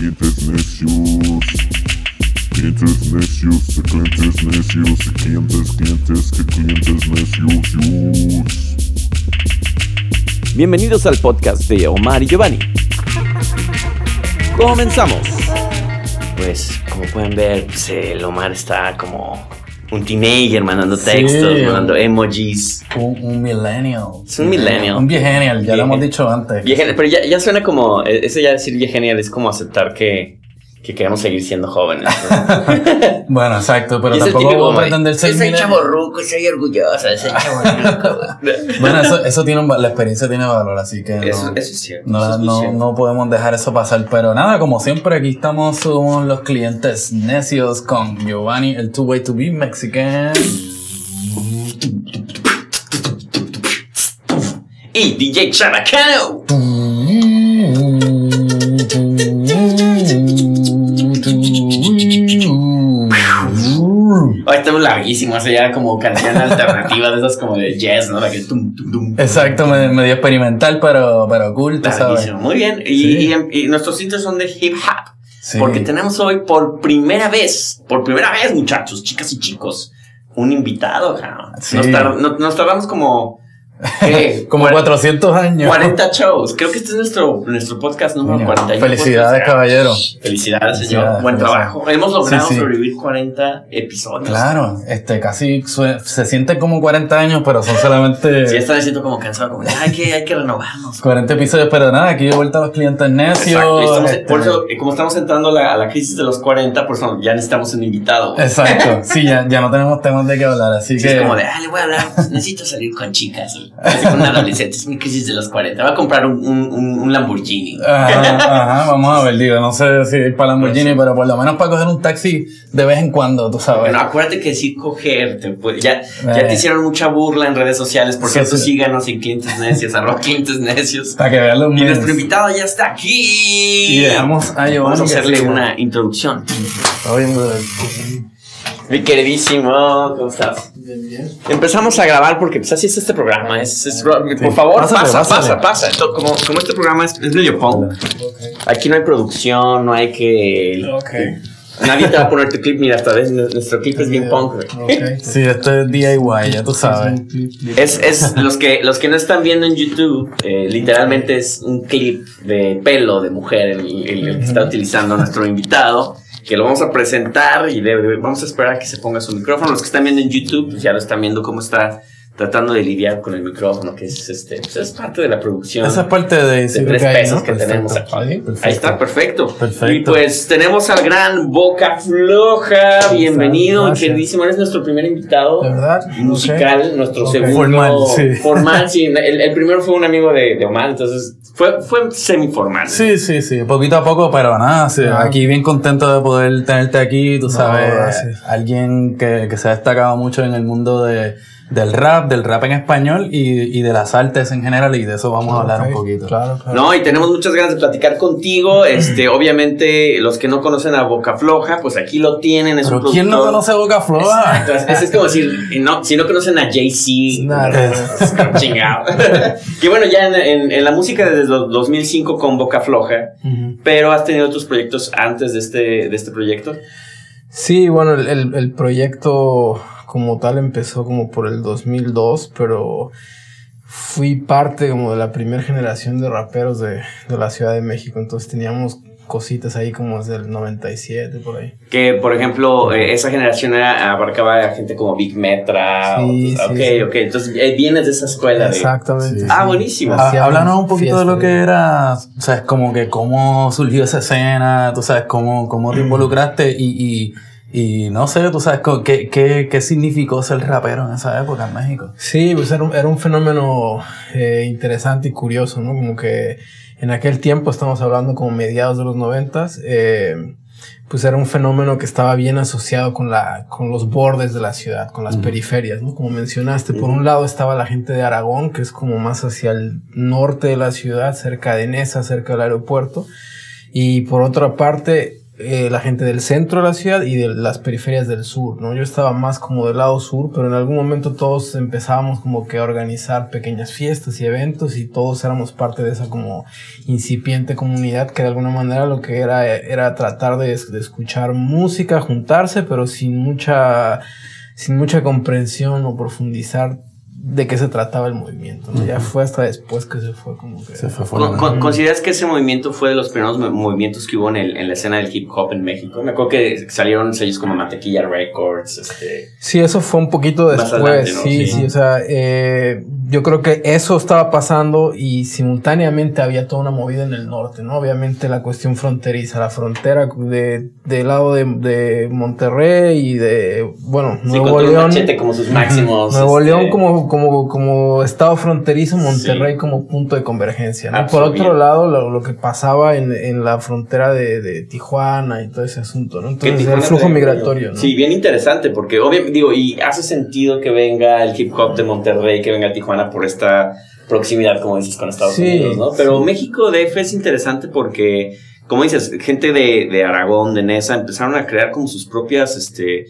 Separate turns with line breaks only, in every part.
clientes necios. Clientes necios, de clientes necios, de clientes, clientes, que clientes necios.
Bienvenidos al podcast de Omar y Giovanni. Comenzamos.
Pues, como pueden ver, pues, el Omar está como un teenager mandando textos,
Sí.
mandando emojis.
Un, un millennial.
Es un millennial.
Un viegenial, ya lo hemos dicho antes.
Pero ya, ya suena como, eh, eso ya decir vieja genial es como aceptar que, que queremos seguir siendo jóvenes. ¿no?
Bueno, exacto, pero tampoco
típico
pretender ser
Yo soy chavo ruco, soy orgulloso, soy chavo ruco.
Bueno, eso, eso tiene un la experiencia tiene valor, así que
Eso,
no,
eso es cierto.
no,
eso es muy
no, podemos dejar eso pasar. Pero nada, como siempre, aquí estamos, somos los clientes necios con Giovanni, el Two Way to Be Mexican.
Y DJ Chabacano. Hoy estamos larguísimos, o sea, ya como canción alternativa de esas como de jazz, ¿no? La que tum, tum, tum.
Exacto, medio, experimental, pero, pero cool, sabes.
Larguísimo. Muy bien. Y,
Sí.
y- y nuestros intros son de hip hop.
Sí.
Porque tenemos hoy por primera vez, por primera vez, muchachos, chicas y chicos, un invitado, cabrón.
Sí.
Nos, tar- no- nos tardamos como.
Como
Cuar-
400 años.
40 shows. Creo que este es nuestro, nuestro podcast número
Coño,
41.
Felicidades,
Podcast.
caballero.
Felicidades, señor.
Felicidades,
Buen
felicidades.
trabajo. Hemos logrado
Sí, sí.
sobrevivir 40 episodios.
Claro, este casi se siente como 40 años, pero son solamente
Sí, ya están diciendo como cansado, como, "Ya, hay que, hay que renovarnos.
40 episodios, pero nada, aquí de vuelta a los clientes necios.
Exacto, estamos-
este,
por eso, eh, como estamos entrando a la, a la crisis de los 40, por eso ya necesitamos un invitado.
Exacto, sí, ya, ya no tenemos temas de qué hablar, así
Sí,
que...
es como de, ah, le voy a hablar, necesito salir con chicas. Así con un adolescente, es mi crisis de los 40. Va a comprar un, un, un- Lamborghini.
Ajá, ajá, vamos a ver, digo, no sé si ir para Lamborghini, pero por lo menos para coger un taxi de vez en cuando, tú sabes.
Bueno, acuérdate que decir coger, te puede- ya, ya
Eh.
te hicieron mucha burla en redes sociales. Por
Sí,
cierto,
sí.
síganos en Clientes Necios, arroba Clientes Necios.
para que vean los
Y nuestro invitado ya está aquí.
Y dejamos a Giovanni
Vamos a hacerle una introducción. Mi queridísimo, ¿cómo estás? Empezamos a grabar porque pues así es este programa. Es, es- por favor,
Pásale,
pasa,
pásale.
pasa, pasa. Como, como este programa es, es medio punk. Aquí no hay producción, no hay que. Nadie te va a poner tu clip. Mira, esta vez nuestro clip es bien punk. güey.
Sí, esto es DIY, ya tú sabes.
Es, es los que los que no están viendo en YouTube, eh, literalmente es un clip de pelo de mujer el, el- el que está utilizando nuestro invitado, que lo vamos a presentar y vamos a esperar a que se ponga su micrófono. Los que están viendo en YouTube, pues ya lo están viendo cómo está tratando de lidiar con el micrófono, que es este, pues es parte de la producción.
Esa es parte de...
de tres
que hay,
pesos
¿no?
que
Perfecto.
tenemos aquí.
Ahí, perfecto.
Ahí está, perfecto.
Perfecto.
Y pues tenemos al gran Boca Floja. Bienvenido,
Gracias.
queridísimo. Eres nuestro primer invitado
¿De verdad?
musical, nuestro
Ok.
segundo
Formal, sí.
formal, sí. El, el primero fue un amigo de, de Omar, entonces fue, fue semiformal.
Sí, sí, sí, poquito a poco, pero nada, sí,
Ah.
aquí bien contento de poder tenerte aquí, tú
No,
sabes,
gracias.
alguien que, que se ha destacado mucho en el mundo de, del rap, del rap en español y, y de las artes en general y de eso vamos a hablar
Ok,
un poquito.
Claro, claro.
No, y tenemos muchas ganas de platicar contigo. Este, obviamente, los que no conocen a Boca Floja, pues aquí lo tienen. Es un
Pero ¿quién no conoce Boca Floja?
Exacto, es, es como decir, no, si no conocen a Jay-Z,
Nada.
chingado. que bueno, ya en, en- en la música desde los 2005 con Boca Floja,
Ujú.
pero has tenido otros proyectos antes de este, de este proyecto.
Sí, bueno, el, el- el proyecto como tal empezó como por el 2002, pero fui parte como de la primera generación de raperos de, de la Ciudad de México, entonces teníamos cositas ahí como desde el 97 por ahí.
Que, por ejemplo, eh, esa generación era, abarcaba a gente como Big Metra.
Sí,
o-
sí,
ok,
sí.
ok. Entonces eh, vienes de esa escuela.
Exactamente.
Sí.
Ah, buenísimo.
Ah, Háblanos un poquito de lo
fiesta
que era, o sea, es como que cómo surgió esa escena, tú sabes, cómo, cómo te involucraste y, y, y no sé, tú sabes, qué, qué, qué significó ser rapero en esa época en México.
Sí, pues era un, era un fenómeno eh, interesante y curioso, ¿no? Como que en aquel tiempo, estamos hablando como mediados de los noventas, eh, pues era un fenómeno que estaba bien asociado con, la, con los bordes de la ciudad, con las periferias, ¿no? Como mencionaste, por un lado estaba la gente de Aragón, que es como más hacia el norte de la ciudad, cerca de Nesa, cerca del aeropuerto, y por otra parte eh, la gente del centro de la ciudad y de las periferias del sur, ¿no? Yo estaba más como del lado sur, pero en algún momento todos empezábamos como que a organizar pequeñas fiestas y eventos y todos éramos parte de esa como incipiente comunidad que de alguna manera lo que era era tratar de, de escuchar música, juntarse, pero sin mucha sin mucha comprensión o profundizar de qué se trataba el movimiento. ¿no? Ya fue hasta después que se fue como que...
Se fue
Con- ¿Consideras que ese movimiento fue de los primeros mo- movimientos que hubo en, el- en la escena del hip hop en México? Me acuerdo que salieron sellos como Mantequilla Records, este...
Sí, eso fue un poquito después.
adelante, ¿no?
Sí,
Sí.
sí, o sea, eh, yo creo que eso estaba pasando y simultáneamente había toda una movida en el norte, ¿no? Obviamente la cuestión fronteriza, la frontera de, del lado de, de Monterrey y de, bueno,
Sí,
Nuevo León.
Machete como sus máximos.
Nuevo
este,
León como, como, como estado fronterizo, Monterrey como punto de convergencia. ¿no?
Ah,
Por
sí,
otro lado, lo, lo que pasaba en, en la frontera de, de Tijuana y todo ese asunto, ¿no? Entonces, el flujo migratorio, ¿no?
Sí, bien interesante, porque obviamente, digo, y hace sentido que venga el hip hop de Monterrey, que venga a Tijuana por esta proximidad, como dices, con Estados
Sí,
Unidos, ¿no? Pero
sí.
México DF es interesante porque, como dices, gente de, de Aragón, de Nesa, empezaron a crear como sus propias, este,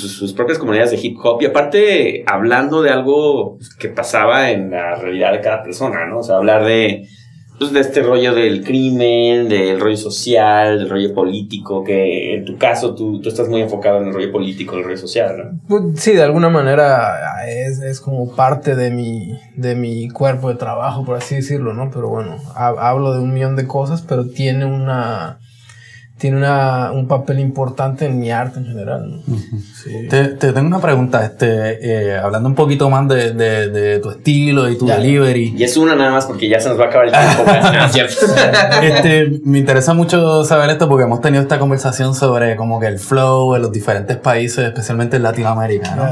pues sus, propias comunidades de hip hop y aparte hablando de algo que pasaba en la realidad de cada persona, ¿no? O sea, hablar de, pues, de este rollo del crimen, del rollo social, del rollo político, que en tu caso tú, tú estás muy enfocado en el rollo político, el rollo social, ¿no?
Pues, sí, de alguna manera es, es como parte de mi, de mi cuerpo de trabajo, por así decirlo, ¿no? Pero bueno, ha- hablo de un millón de cosas, pero tiene una tiene una, un papel importante en mi arte en general, ¿no? Sí.
Te, te tengo una pregunta, este, eh, hablando un poquito más de, de, de tu estilo y tu
Ya.
delivery.
Y es una nada más porque ya se nos va a acabar el tiempo.
Este, me interesa mucho saber esto porque hemos tenido esta conversación sobre como que el flow en los diferentes países, especialmente en Latinoamérica, ¿no?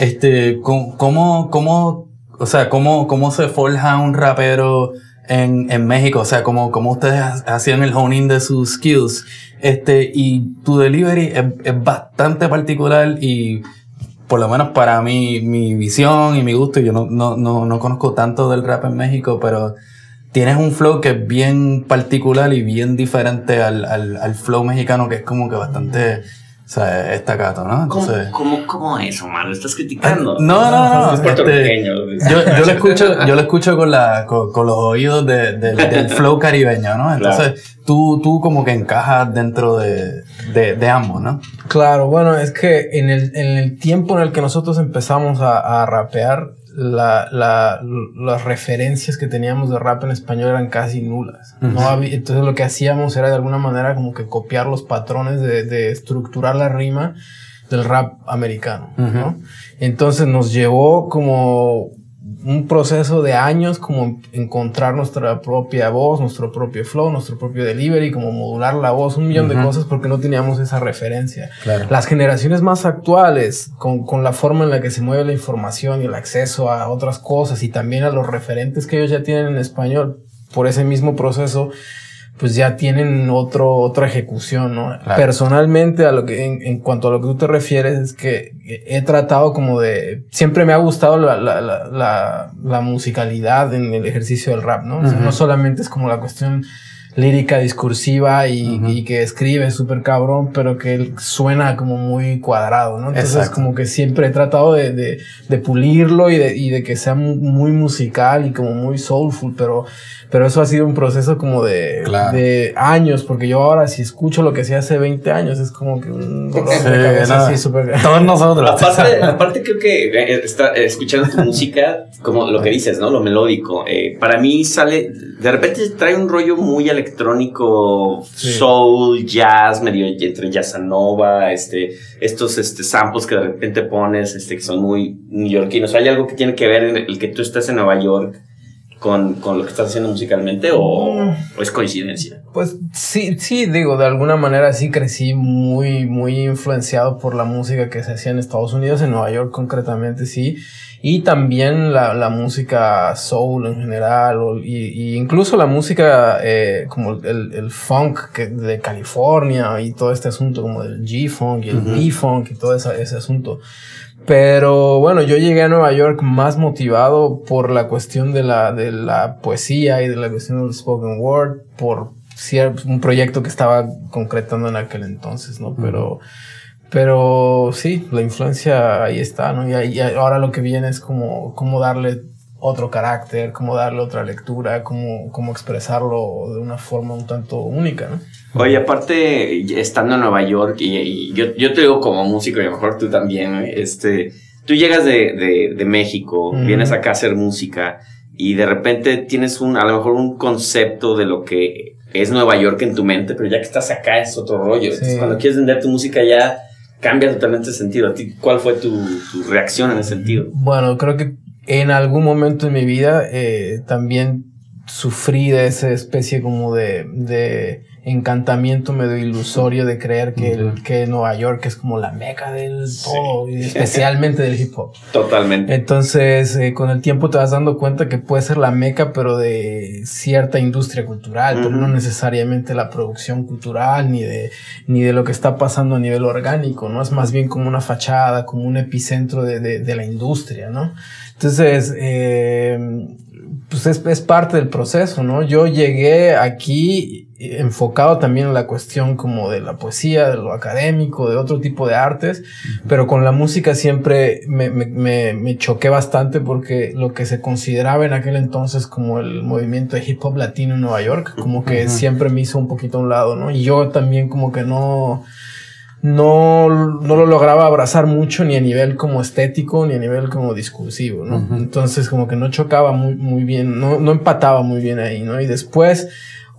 Este, ¿cómo, cómo, cómo- o sea, cómo, cómo se forja un rapero en, en México? O sea, ¿cómo, cómo ustedes ha- hacían el honing de sus skills? Este, y tu delivery es, es bastante particular y por lo menos para mí, mi visión y mi gusto, yo no, no, no, no conozco tanto del rap en México, pero tienes un flow que es bien particular y bien diferente al, al, al flow mexicano, que es como que bastante, o sea, estacato, ¿no?
¿Cómo,
Entonces,
cómo, cómo es, Omar? ¿Lo estás criticando?
no, no, no,
Es
este, yo, yo lo escucho, yo lo escucho con la, con, con los oídos de- del- del flow caribeño, ¿no? Entonces, tú, tú como que encajas dentro de, de, de ambos, ¿no?
Claro, bueno, es que en el, en el tiempo en el que nosotros empezamos a, a rapear, la, la- las referencias que teníamos de rap en español eran casi nulas. No había- entonces lo que hacíamos era de alguna manera como que copiar los patrones de, de estructurar la rima del rap americano, ¿no? Entonces nos llevó como un proceso de años como encontrar nuestra propia voz, nuestro propio flow, nuestro propio delivery, como modular la voz, un millón de cosas porque no teníamos esa referencia.
Claro.
Las generaciones más actuales, con, con la forma en la que se mueve la información y el acceso a otras cosas y también a los referentes que ellos ya tienen en español por ese mismo proceso, pues ya tienen otro, otra ejecución, ¿no?
Claro.
Personalmente, a lo que, en, en cuanto a lo que tú te refieres, es que he tratado como de, siempre me ha gustado la, la, la, la, la musicalidad en el ejercicio del rap, ¿no? O sea, no solamente es como la cuestión lírica, discursiva y,
Ujú.
y que escribe súper cabrón, pero que él suena como muy cuadrado, ¿no? Entonces
Exacto.
como que siempre he tratado de, de, de pulirlo y de, y de que sea mu- muy musical y como muy soulful, pero, pero eso ha sido un proceso como de,
Claro.
de años, porque yo ahora si escucho lo que hacía hace 20 años es como que un dolor
Sí,
de cabeza así súper...
Todos nosotros.
Aparte, aparte creo que eh, está, eh, escuchando tu música, como lo que dices, ¿no? Lo melódico. eh, para mí sale, de repente trae un rollo muy electrónico,
Sí.
soul, jazz, medio entre jazzanova, este, estos este, samples que de repente pones, este, que son muy neoyorquinos. ¿Hay algo que tiene que ver en el que tú estás en Nueva York con, con lo que estás haciendo musicalmente o,
Mm.
o es coincidencia?
Pues sí, sí, digo, de alguna manera sí crecí muy, muy influenciado por la música que se hacía en Estados Unidos, en Nueva York concretamente, sí. Y también la, la música soul en general, o- y, y incluso la música eh, como el, el funk que, de California y todo este asunto como el G-funk y el
Ujú.
B-funk y todo esa- ese asunto. Pero bueno, yo llegué a Nueva York más motivado por la cuestión de la, de la poesía y de la cuestión del spoken word, por un proyecto que estaba concretando en aquel entonces, ¿no? Pero, pero sí, la influencia ahí está, ¿no? Y, ahí- y ahora lo que viene es como, cómo darle otro carácter, cómo darle otra lectura, cómo, cómo expresarlo de una forma un tanto única, ¿no?
Oye, aparte, estando en Nueva York, y, y yo, yo te digo como músico, y a lo mejor tú también, este, tú llegas de, de, de México, vienes acá a hacer música, y de repente tienes un, a lo mejor un concepto de lo que es Nueva York en tu mente, pero ya que estás acá es otro rollo. Entonces, cuando quieres vender tu música ya cambia totalmente el sentido. ¿A ti cuál fue tu, reacción en ese sentido?
Bueno, creo que en algún momento de mi vida eh, también sufrí de esa especie como de encantamiento medio ilusorio de creer que, el- que Nueva York es como la meca del
Sí.
todo, y especialmente del hip hop.
Totalmente.
Entonces, eh, con el tiempo te vas dando cuenta que puede ser la meca, pero de cierta industria cultural, pero
Ujú.
no necesariamente la producción cultural, ni de, ni de lo que está pasando a nivel orgánico, ¿no? Es más bien como una fachada, como un epicentro de, de, de la industria, ¿no? Entonces, eh, pues es, es parte del proceso, ¿no? Yo llegué aquí enfocado también en la cuestión como de la poesía, de lo académico, de otro tipo de artes, pero con la música siempre me, me, me, me choqué bastante porque lo que se consideraba en aquel entonces como el movimiento de hip hop latino en Nueva York, como que siempre me hizo un poquito a un lado, ¿no? Y yo también como que no, no, no lo lograba abrazar mucho ni a nivel como estético ni a nivel como discursivo, ¿no? Entonces como que no chocaba muy, muy bien, no, no empataba muy bien ahí, ¿no? Y después,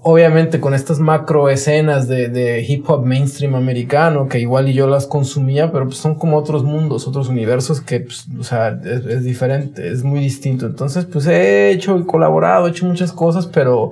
obviamente con estas macro escenas de, de hip hop mainstream americano, que igual y yo las consumía, pero pues son como otros mundos, otros universos que, pues, o sea, es, es diferente, es muy distinto. Entonces, pues he hecho y colaborado, he hecho muchas cosas, pero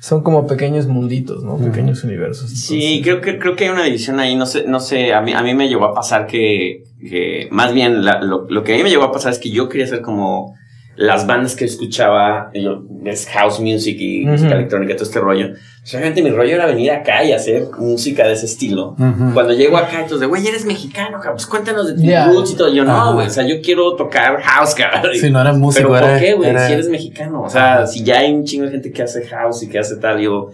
son como pequeños munditos, ¿no? Pequeños universos.
Sí, creo que, creo que hay una división ahí, no sé, no sé, a mí, a mí me llegó a pasar que, que más bien la- lo, lo que a mí me llegó a pasar es que yo quería ser como las bandas que escuchaba, yo, es house music y música electrónica, todo este rollo. Realmente mi rollo era venir acá y hacer música de ese estilo.
Ujú.
Cuando llego acá, entonces, güey, eres mexicano, cabrón, pues cuéntanos de
Ya.
roots y todo. Yo, no, güey, o sea, yo quiero tocar house, cabrón.
Si no eres músico,
Pero ¿por qué, güey?
eres-
Si eres mexicano. O sea, si ya hay un chingo de gente que hace house y que hace tal, yo,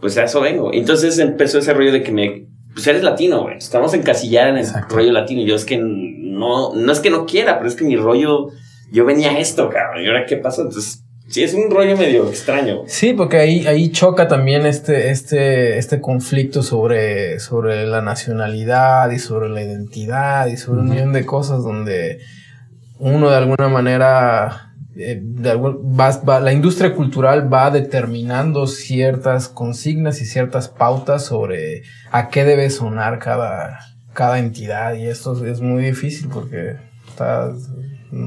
pues a eso vengo. Entonces empezó ese rollo de que me, pues eres latino, güey. Estamos encasillados en el
Exacto.
rollo latino. Yo es que no, no es que no quiera, pero es que mi rollo, yo venía a esto, cabrón. ¿Y ahora qué pasó? Entonces, sí, es un rollo medio extraño.
Sí, porque ahí, ahí choca también este, este, este conflicto sobre, sobre la nacionalidad y sobre la identidad y sobre un millón de cosas donde uno de alguna manera, eh, de algún- va- va- la industria cultural va determinando ciertas consignas y ciertas pautas sobre a qué debe sonar cada, cada entidad y esto es muy difícil porque está,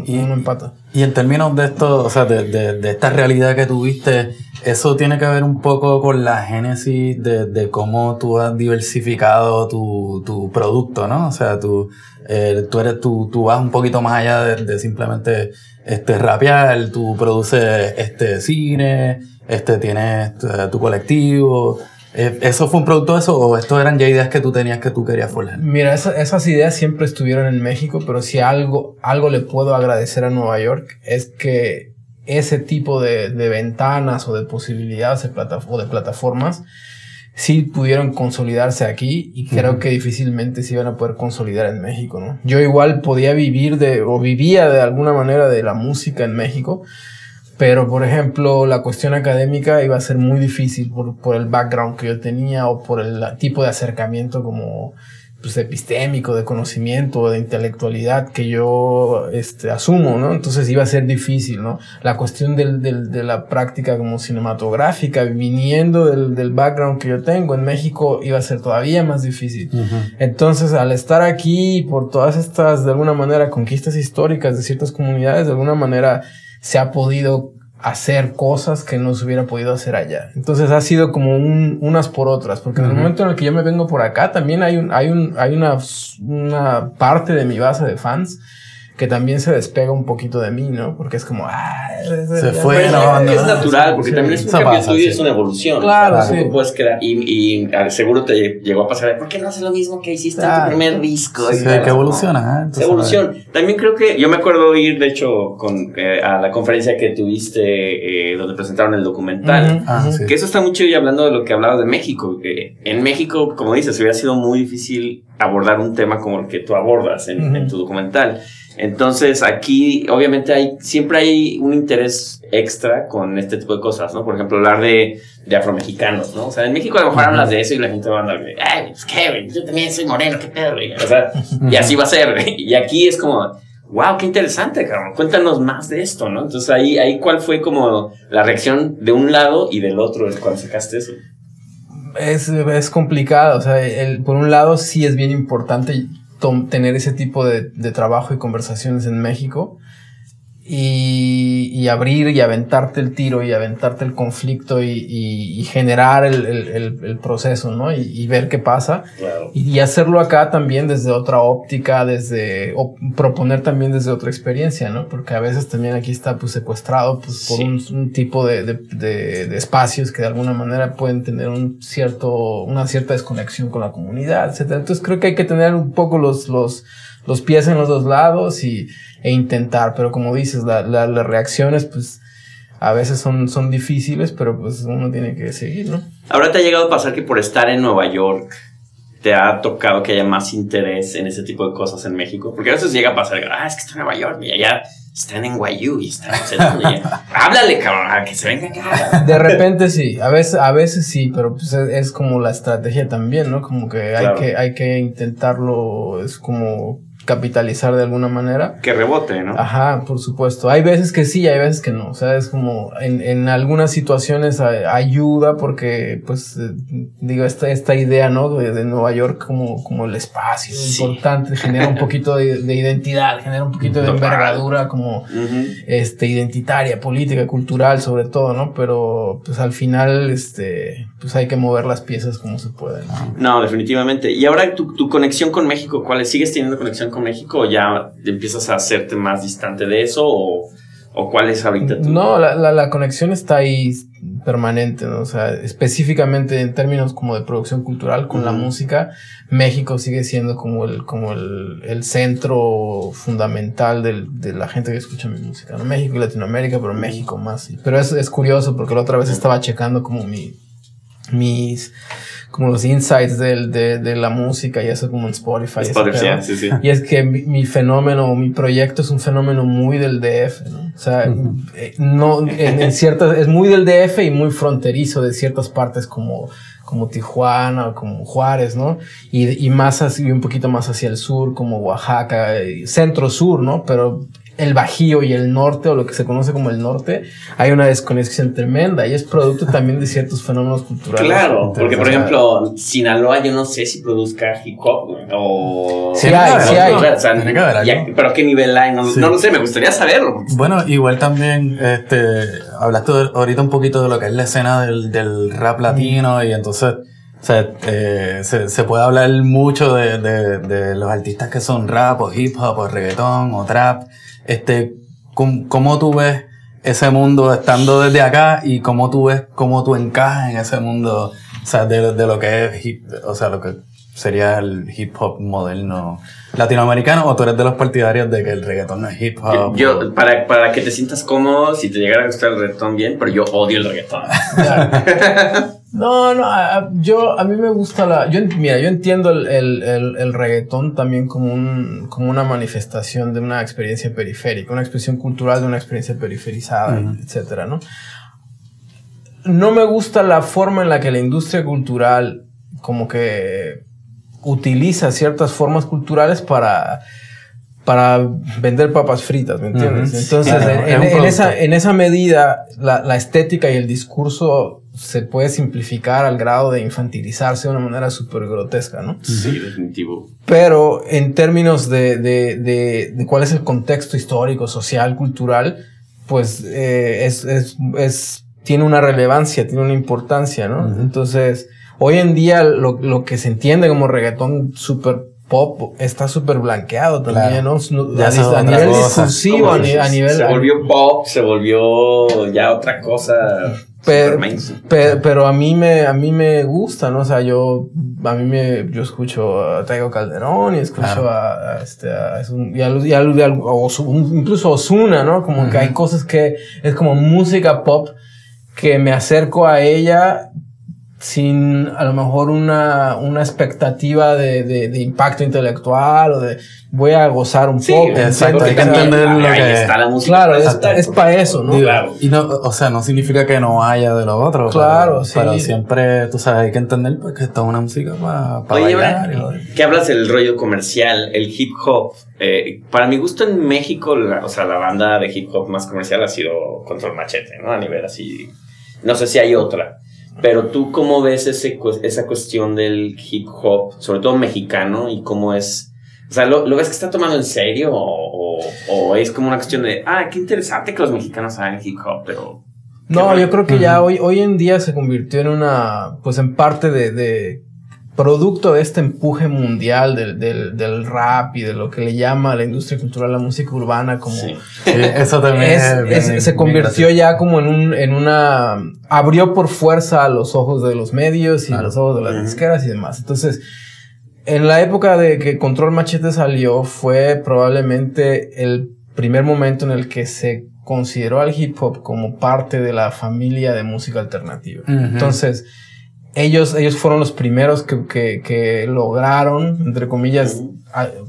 Y-
uno empata.
Y en términos de esto, o sea, de, de, de esta realidad que tuviste, eso tiene que ver un poco con la génesis de, de cómo tú has diversificado tu, tu producto, ¿no? O sea, tú, eh, tú, eres, tú, tú vas un poquito más allá de, de simplemente este, rapear, tú produces este, cine, este, tienes eh, tu colectivo. Eh, ¿Eso fue un producto de eso o esto eran ya ideas que tú tenías que tú querías forjar?
Mira, esa- esas ideas siempre estuvieron en México, pero si algo, algo le puedo agradecer a Nueva York es que ese tipo de, de ventanas o de posibilidades de plata- o de plataformas sí pudieron consolidarse aquí y creo que difícilmente se iban a poder consolidar en México, ¿no? Yo igual podía vivir de, o vivía de alguna manera de la música en México, pero, por ejemplo, la cuestión académica iba a ser muy difícil por, por el background que yo tenía o por el tipo de acercamiento como pues, epistémico, de conocimiento, de intelectualidad que yo este, asumo, ¿no? Entonces iba a ser difícil, ¿no? La cuestión del, del- de la práctica como cinematográfica, viniendo del, del background que yo tengo en México, iba a ser todavía más difícil. Entonces, al estar aquí por todas estas, de alguna manera, conquistas históricas de ciertas comunidades, de alguna manera se ha podido hacer cosas que no se hubiera podido hacer allá. Entonces ha sido como un, unas por otras, porque en el momento en el que yo me vengo por acá, también hay un, hay un, hay una, una parte de mi base de fans que también se despega un poquito de mí, ¿no? Porque es como, ah,
Se fue,
Pues,
no,
es
no,
natural, porque
sí.
también es un cambio
pasa,
tuyo,
sí.
es una evolución.
Claro,
O sea,
sí.
tú puedes crear, y, y ah, seguro te llegó a pasar, ¿por qué no haces lo mismo que hiciste en tu primer disco?
Sí, que
¿no?
evoluciona, ¿eh?
Evoluciona. También creo que yo me acuerdo ir, de hecho, con, eh, a la conferencia que tuviste, eh, donde presentaron el documental.
Ah, sí.
Que eso está mucho y hablando de lo que hablabas de México. Que en México, como dices, hubiera sido muy difícil abordar un tema como el que tú abordas en tu documental. Entonces, aquí, obviamente, hay, siempre hay un interés extra con este tipo de cosas, ¿no? Por ejemplo, hablar de, de afromexicanos, ¿no? O sea, en México a lo mejor hablas de eso y la gente va a andar, ay, pues qué, güey, yo también soy moreno, qué pedo, güey. O sea, y así va a ser, güey. Y aquí es como, wow, qué interesante, cabrón. Cuéntanos más de esto, ¿no? Entonces, ahí, ahí ¿cuál fue como la reacción de un lado y del otro cuando sacaste eso?
Es, es complicado, o sea, el- por un lado sí es bien importante tener ese tipo de, de trabajo y conversaciones en México y, y abrir y aventarte el tiro y aventarte el conflicto y, y- y generar el, el- el- proceso, ¿no? Y, y ver qué pasa.
Claro.
Y, hacerlo acá también desde otra óptica, desde, o proponer también desde otra experiencia, ¿no? Porque a veces también aquí está pues secuestrado pues, por
Sí.
un, un tipo de, de- de- de espacios que de alguna manera pueden tener un cierto, una cierta desconexión con la comunidad, etcétera. Entonces creo que hay que tener un poco los, los, los pies en los dos lados y, e intentar, pero como dices, la- la- las reacciones pues a veces son, son difíciles, pero pues uno tiene que seguir, ¿no?
Ahora te ha llegado a pasar que por estar en Nueva York te ha tocado que haya más interés en ese tipo de cosas en México. Porque a veces llega a pasar, ah, es que está en Nueva York y allá están en Guayú y están en ya. Háblale, cabrón, a que se venga acá.
De repente sí, a veces, a veces sí, pero pues es, es como la estrategia también, ¿no? Como que hay que, hay que intentarlo, es como capitalizar de alguna manera.
Que rebote, ¿no?
Ajá, por supuesto. Hay veces que sí, hay veces que no. O sea, es como en, en algunas situaciones ayuda porque, pues, eh, digo, esta, esta idea, ¿no? De, de Nueva York como, como el espacio
Sí.
importante, genera un poquito de, de identidad, genera un poquito de envergadura como este, identitaria, política, cultural, sobre todo, ¿no? Pero, pues al final, este, pues hay que mover las piezas como se puede, ¿no?
No, definitivamente. Y ahora tu, tu conexión con México, ¿cuál es? ¿Sigues teniendo conexión con México o ya empiezas a hacerte más distante de eso? ¿O, o cuál es ahorita tu...
No, la, la, la conexión está ahí permanente, ¿no? O sea, específicamente en términos como de producción cultural con la música, México sigue siendo como el, como el, el centro fundamental del- de la gente que escucha mi música, ¿no? México y Latinoamérica, pero México más. Pero es, es curioso porque la otra vez estaba checando como mi, mis, como los insights del, de, de la música y eso como en Spotify.
Spotify, sí, sí.
Y es que mi, mi fenómeno, mi proyecto es un fenómeno muy del DF, ¿no? O sea, eh, no, en, en ciertas, es muy del DF y muy fronterizo de ciertas partes como, como Tijuana o como Juárez, ¿no? Y, y más así, un poquito más hacia el sur, como Oaxaca, centro-sur, ¿no? Pero el Bajío y el norte, o lo que se conoce como el norte, hay una desconexión tremenda y es producto también de ciertos fenómenos culturales.
Claro, porque por ejemplo, Sinaloa yo no sé si produzca hip hop o...
Sí hay, sí hay.
O sea,
Tiene que haber
y
algo.
a- pero ¿qué nivel hay? No,
Sí.
no lo sé, me gustaría saberlo.
Bueno, igual también, este, hablaste de- ahorita un poquito de lo que es la escena del, del rap latino y entonces, o sea, eh, se, se puede hablar mucho de, de, de los artistas que son rap o hip hop o reggaetón o trap. Este, ¿cómo, cómo tú ves ese mundo estando desde acá y cómo tú ves cómo tú encajas en ese mundo, o sea, de, de lo que es hip, o sea, lo que sería el hip hop moderno latinoamericano o tú eres de los partidarios de que el reggaetón no es hip hop.
Yo, para, para que te sientas cómodo, si te llegara a gustar el reggaetón bien, pero yo odio el reggaetón.
No, no, a- yo, a mí me gusta la, yo, mira, yo entiendo el, el, el, el reggaetón también como un, como una manifestación de una experiencia periférica, una expresión cultural de una experiencia periferizada, etcétera, ¿no? No me gusta la forma en la que la industria cultural como que utiliza ciertas formas culturales para, para vender papas fritas, ¿me entiendes? Entonces,
Sí,
en, en- esa, en esa medida, la, la estética y el discurso se puede simplificar al grado de infantilizarse de una manera súper grotesca, ¿no?
Sí, definitivo.
Pero en términos de, de, de, de cuál es el contexto histórico, social, cultural, pues eh, es, es, es- tiene una relevancia, tiene una importancia, ¿no? Entonces, hoy en día lo, lo que se entiende como reggaetón súper pop está súper blanqueado también,
Claro.
¿no?
Ya
a, a nivel discursivo, a nivel...
Se volvió pop, se volvió ya otra cosa.
Pe-
super mainstream.
pe- pero a mí me a mí me gusta, ¿no? O sea, yo a mí me yo escucho a Taigo Calderón y escucho
Claro.
a, a este a, y a, y a- y a- incluso Osuna, ¿no? Como que hay cosas que es como música pop que me acerco a ella sin a lo mejor una, una expectativa de, de, de impacto intelectual o de voy a gozar un
Sí,
poco.
exacto, hay que entender lo
ahí
que-
está la música.
Claro,
para
es, es para eso, ¿no?
Digo,
Claro.
Y no, o sea, no significa que no haya de lo otro.
Claro,
pero,
sí.
Pero siempre, tú sabes, hay que entender pues, que esto es una música para
Oye,
bailar.
ahora que hablas del rollo comercial, el hip hop. eh, para mi gusto en México, la- o sea, la banda de hip hop más comercial ha sido Control Machete, ¿no? A nivel así. No sé si hay otra. Pero tú, ¿cómo ves ese, cu- esa cuestión del hip hop, sobre todo mexicano, y cómo es. O sea, ¿lo, lo ves que está tomando en serio? O, o- o es como una cuestión de, ah, qué interesante que los mexicanos hagan hip hop, pero.
No, yo creo que ya hoy, hoy en día se convirtió en una, pues en parte de, de producto de este empuje mundial del, del, del rap y de lo que le llama a la industria cultural la música urbana como...
Sí.
Eso también
Es-
es bien-
es- se convirtió ya como en un, en una, abrió por fuerza a los ojos de los medios y
Claro.
los ojos de las
Ujú.
disqueras y demás. Entonces, en la época de que Control Machete salió, fue probablemente el primer momento en el que se consideró al hip hop como parte de la familia de música alternativa. Entonces, ellos, ellos fueron los primeros que, que- que lograron, entre comillas,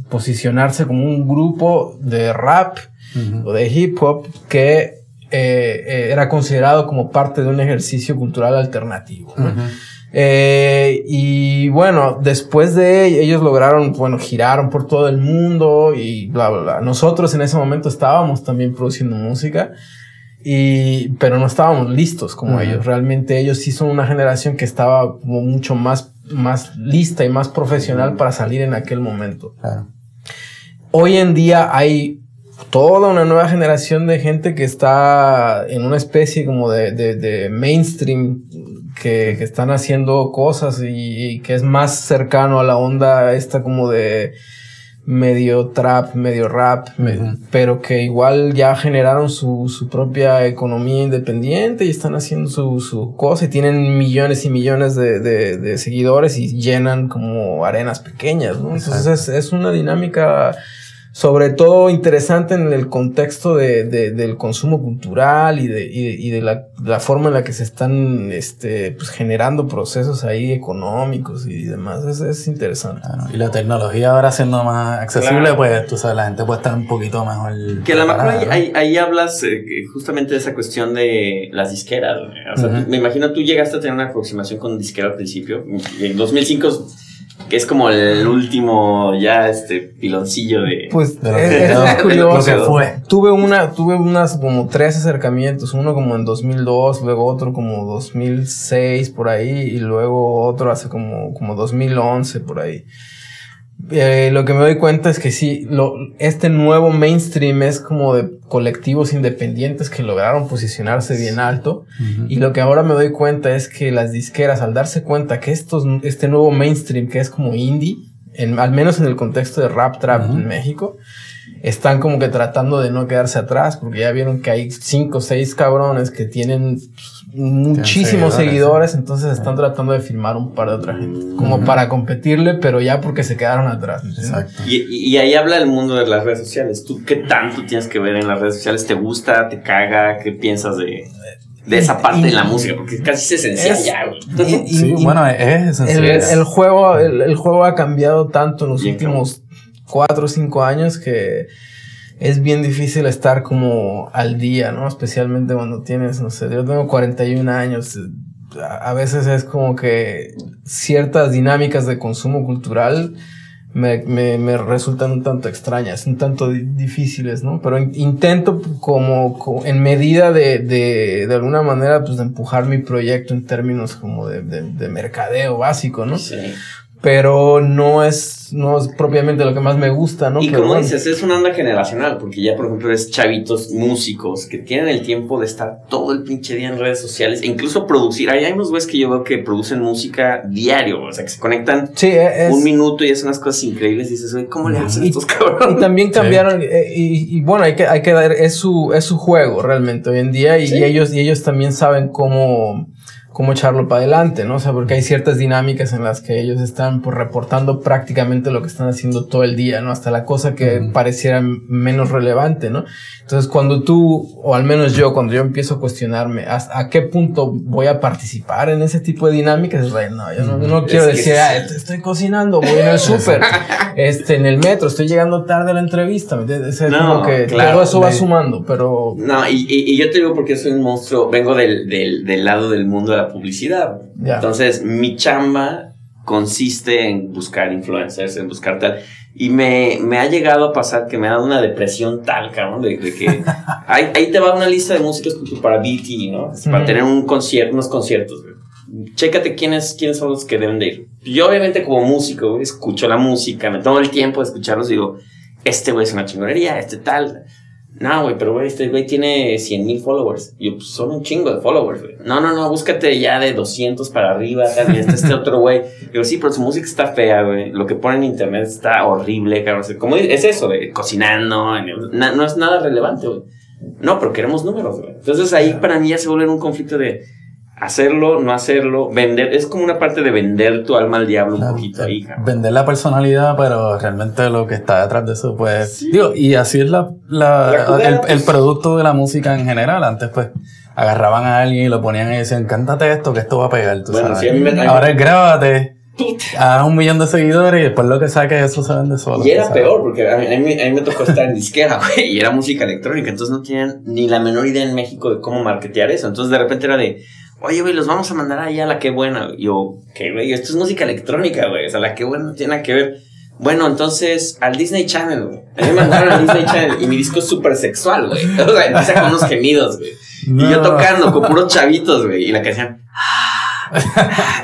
posicionarse como un grupo de rap o de hip hop que eh, eh, era considerado como parte de un ejercicio cultural alternativo. Eh, y bueno, después de ello, ellos lograron, bueno, giraron por todo el mundo y bla, bla, bla. Nosotros en ese momento estábamos también produciendo música, y, pero no estábamos listos como ellos. Realmente ellos sí son una generación que estaba como mucho más, más lista y más profesional para salir en aquel momento.
Claro.
Hoy en día hay toda una nueva generación de gente que está en una especie como de, de- de mainstream, que, que están haciendo cosas y, y que es más cercano a la onda esta como de medio trap, medio rap, pero que igual ya generaron su, su propia economía independiente y están haciendo su, su cosa y tienen millones y millones de, de- de seguidores y llenan como arenas pequeñas, ¿no? Entonces es, es una dinámica sobre todo interesante en el contexto de, de- del consumo cultural y de, y de- y de la, la forma en la que se están este, pues, generando procesos ahí económicos y demás. Es, es interesante.
Claro. Y la tecnología ahora siendo más accesible,
Claro.
pues tú sabes, la gente puede estar un poquito mejor.
Que a lo mejor ahí, ahí- ahí hablas eh, justamente de esa cuestión de las disqueras. O sea, tú- me imagino tú llegaste a tener una aproximación con disquera al principio. En 2005, que es como el último ya este piloncillo de...
Pues
De lo
es,
que
es
quedó,
muy curioso.
lo que fue.
Tuve una, tuve unas como tres acercamientos, uno como en 2002, luego otro como 2006 por ahí y luego otro hace como, como 2011 por ahí. Eh, lo que me doy cuenta es que sí, lo, este nuevo mainstream es como de colectivos independientes que lograron posicionarse bien alto. Y lo que ahora me doy cuenta es que las disqueras, al darse cuenta que estos, este nuevo mainstream que es como indie, en, al menos en el contexto de rap trap en México, están como que tratando de no quedarse atrás, porque ya vieron que hay cinco o seis cabrones que tienen pues, muchísimos
seguidores,
seguidores, entonces están tratando de filmar un par de otra gente, como para competirle, pero ya porque se quedaron atrás.
Exacto.
Y, y- ahí habla el mundo de las redes sociales. ¿Tú qué tanto tienes que ver en las redes sociales? ¿Te gusta? ¿Te caga? ¿Qué piensas de, de esa parte de la música? Porque casi es esencial
Es-
ya, güey.
Y- y-
Sí,
y-
bueno, es
el,
esencial.
el juego, el, el juego ha cambiado tanto en los
Bien,
últimos cuatro o cinco años que es bien difícil estar como al día, ¿no? Especialmente cuando tienes, no sé, yo tengo 41 años. A veces es como que ciertas dinámicas de consumo cultural me, me, resultan un tanto extrañas, un tanto di- difíciles, ¿no? Pero in- intento como, co- en medida de, de, de alguna manera, pues de empujar mi proyecto en términos como de, de mercadeo básico, ¿no?
Sí.
Pero no es, no es propiamente lo que más me gusta, ¿no?
Y
Pero
como
bueno.
dices, es una onda generacional, porque ya, por ejemplo, es chavitos músicos que tienen el tiempo de estar todo el pinche día en redes sociales, e incluso producir. Hay unos güeyes que yo veo que producen música diario, o sea, que se conectan
Sí, es,
un minuto y hacen unas cosas increíbles y dices, güey, ¿cómo le hacen
Y-
estos cabrones?
Y también cambiaron, eh, y, y bueno, hay que, hay que dar, es su, es su juego realmente hoy en día, y,
Sí.
y ellos, y ellos también saben cómo, cómo echarlo para adelante, ¿no? O sea, porque hay ciertas dinámicas en las que ellos están pues, reportando prácticamente lo que están haciendo todo el día, ¿no? Hasta la cosa que pareciera menos relevante, ¿no? Entonces, cuando tú, o al menos yo, cuando yo empiezo a cuestionarme hasta a qué punto voy a participar en ese tipo de dinámicas, es no, yo no, no quiero
Es
decir, ah, estoy cocinando, voy en el súper, este, en el metro, estoy llegando tarde a la entrevista, ¿me entiendes? Es
No,
como que
claro,
todo eso va sumando, pero
No, y, y- y yo te digo porque soy un monstruo, vengo del, del, del lado del mundo de la publicidad. Entonces, mi chamba consiste en buscar influencers, en buscar tal. Y me, me ha llegado a pasar que me ha dado una depresión tal, cabrón, de, de que ahí, ahí te va una lista de músicos para BT, ¿no? Para tener un concierto, unos conciertos, güey. Chécate quiénes, quiénes son los que deben de ir. Yo, obviamente, como músico, güey, escucho la música, me tomo el tiempo de escucharlos y digo, este güey es una chingonería, este tal. No, güey, pero güey, este güey tiene 100 mil followers. Y yo, pues son un chingo de followers, güey. No, no, no, búscate ya de 200 para arriba, y este, este otro güey. Digo, sí, pero su música está fea, güey. Lo que pone en internet está horrible, cabrón. O sea, ¿Cómo es eso, güey? Cocinando, na- no es nada relevante, güey. No, pero queremos números, güey. Entonces ahí para mí ya se vuelve un conflicto de hacerlo, no hacerlo, vender. Es como una parte de vender tu alma al diablo un poquito ahí, cabrón.
Vender la personalidad, pero realmente lo que está detrás de eso, pues. Digo, y así es la, la- el, el
pues.
producto de la música en general. Antes, pues, agarraban a alguien y lo ponían y decían, cántate esto, que esto va a pegar. Tú
Bueno,
sabes.
sí, a mí me- a
Ahora grábate, haz un millón de seguidores y después lo que saques, eso se vende solo.
Y era peor, porque a mí, a mí- a mí me tocó estar en disquera, güey, y era música electrónica, entonces no tenían ni la menor idea en México de cómo marketear eso. Entonces de repente era de, oye, güey, los vamos a mandar allá a la que buena. Y yo, ¿qué, güey? Esto es música electrónica, güey, o sea, la que buena no tiene nada que ver. Bueno, entonces al Disney Channel, güey. A mí me mandaron al Disney Channel y mi disco es súper sexual, güey. O sea, empieza con unos gemidos, güey. Y yo tocando con puros chavitos, güey. Y la que hacían.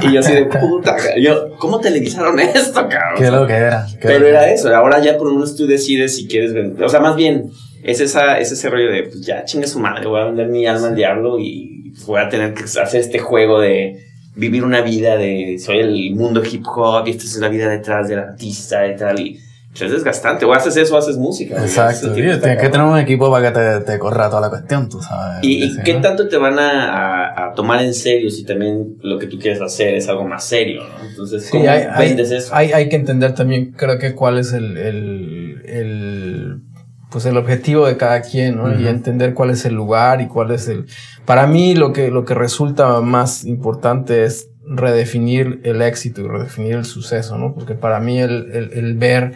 Y yo así de puta, yo, ¿cómo televisaron esto, cabrón?
Qué lo que era.
Pero era eso, ahora ya por menos tú decides si quieres vender. O sea, más bien, es, esa, es ese rollo de, pues ya chingue su madre, voy a vender mi alma al diablo y voy a tener que hacer este juego de vivir una vida de, soy el mundo hip hop y esta es la vida detrás del artista y tal. Y es desgastante, o haces eso o haces música.
Exacto, tío, tienes que tener un equipo para que te, te corra toda la cuestión, tú sabes.
¿Y, y
Sí,
qué
¿no?
tanto te van a, a- a tomar en serio si también lo que tú quieres hacer es algo más serio, ¿no? Entonces,
Sí,
¿cómo
hay, hay-
vendes eso?
hay- hay que entender también, creo que cuál es el, el, el, pues el objetivo de cada quien, ¿no? Y entender cuál es el lugar y cuál es el... Para mí lo que, lo que resulta más importante es redefinir el éxito y redefinir el suceso, ¿no? Porque para mí el, el, el ver,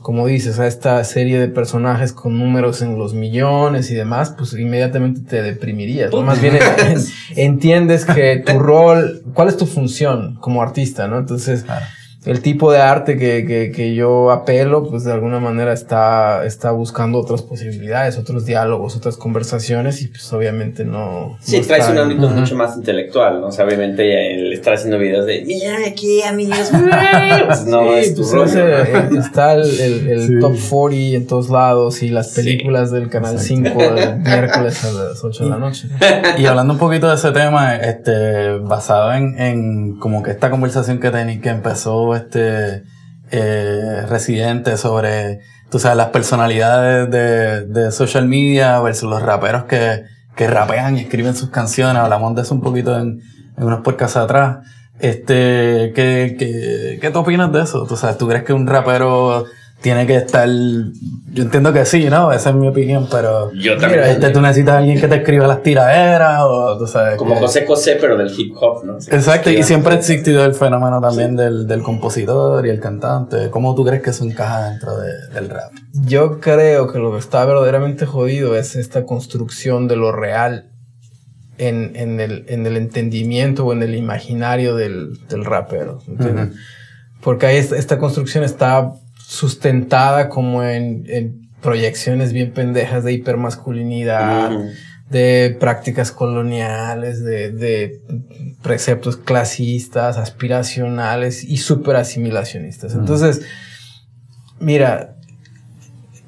como dices, a esta serie de personajes con números en los millones y demás, pues inmediatamente te deprimirías, ¿no? Más bien en- en- entiendes que tu rol, cuál es tu función como artista, ¿no? Entonces,
Claro.
El tipo de arte que, que, que yo apelo, pues de alguna manera está, está buscando otras posibilidades, otros diálogos, otras conversaciones y pues obviamente no...
Sí,
no
traes un ámbito
Ujú.
mucho más intelectual, ¿no? O sea, obviamente el estar haciendo videos de mira aquí, amigos. pues no
Sí,
es tu
pues
rollo.
ese,
¿no?
eh, está el, el- el
Sí.
top 40 en todos lados y las
Sí.
películas del Canal 5 el miércoles a las 8 de la noche.
Y hablando un poquito de ese tema, este, basado en, en como que esta conversación que tení, que empezó este eh, Residente sobre, tú sabes, las personalidades de, de social media versus los raperos que, que rapean y escriben sus canciones. Hablamos de eso un poquito en, en unos podcasts atrás. Este, ¿qué, qué, ¿qué tú opinas de eso? Tú sabes, ¿tú crees que un rapero tiene que estar, yo entiendo que sí, ¿no? Esa es mi opinión, pero
Yo también.
Mira,
este, tú necesitas a alguien que te escriba las tiraderas o tú sabes.
como
que-
José José, pero del hip hop, ¿no?
Exacto, y siempre ha existido el fenómeno también del, del compositor y el cantante. ¿Cómo tú crees que eso encaja dentro de- del rap?
Yo creo que lo que está verdaderamente jodido es esta construcción de lo real en, en el, en el entendimiento o en el imaginario del, del rapero. ¿entiendes?
Ujú.
Porque ahí esta, esta construcción está sustentada como en, en proyecciones bien pendejas de hipermasculinidad, de prácticas coloniales, de, de preceptos clasistas, aspiracionales y super asimilacionistas. Entonces, mira,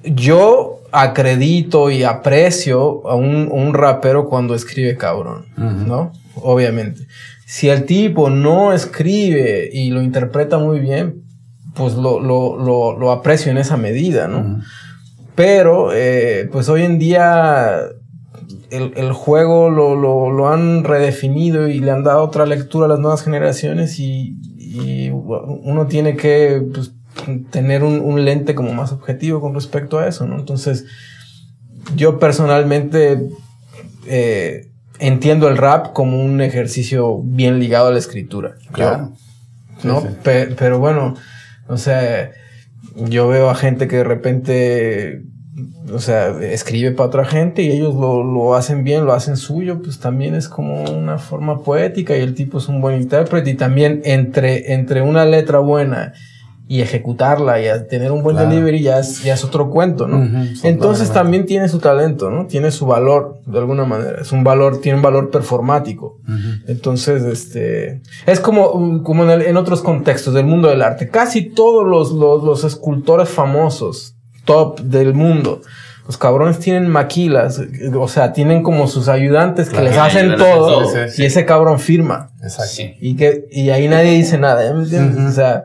yo acredito y aprecio a un, un rapero cuando escribe cabrón, ¿no? Obviamente. Si el tipo no escribe y lo interpreta muy bien, pues lo, lo, lo, lo aprecio en esa medida, ¿no? Pero, eh, pues hoy en día el, el juego lo, lo, lo, han redefinido y le han dado otra lectura a las nuevas generaciones y, y uno tiene que pues, tener un, un, lente como más objetivo con respecto a eso, ¿no? Entonces, yo personalmente eh, entiendo el rap como un ejercicio bien ligado a la escritura.
Claro.
¿no? Sí, sí. Pe pero bueno, o sea, yo veo a gente que de repente, o sea, escribe para otra gente y ellos lo, lo, hacen bien, lo hacen suyo, pues también es como una forma poética y el tipo es un buen intérprete y también entre, entre una letra buena y ejecutarla y a tener un buen claro. delivery ya es, ya es otro cuento, ¿no? Uh -huh, Entonces también tiene su talento, ¿no? Tiene su valor de alguna manera. Es un valor, tiene un valor performático. Uh -huh. Entonces, este, es como, como en, el, en, otros contextos del mundo del arte. Casi todos los, los, los escultores famosos, top del mundo, los cabrones tienen maquilas, o sea, tienen como sus ayudantes que claro, les hacen todo, sí, sí. y ese cabrón firma.
Exacto.
Y que, y ahí nadie dice nada, ¿me entiendes? Uh -huh. O sea,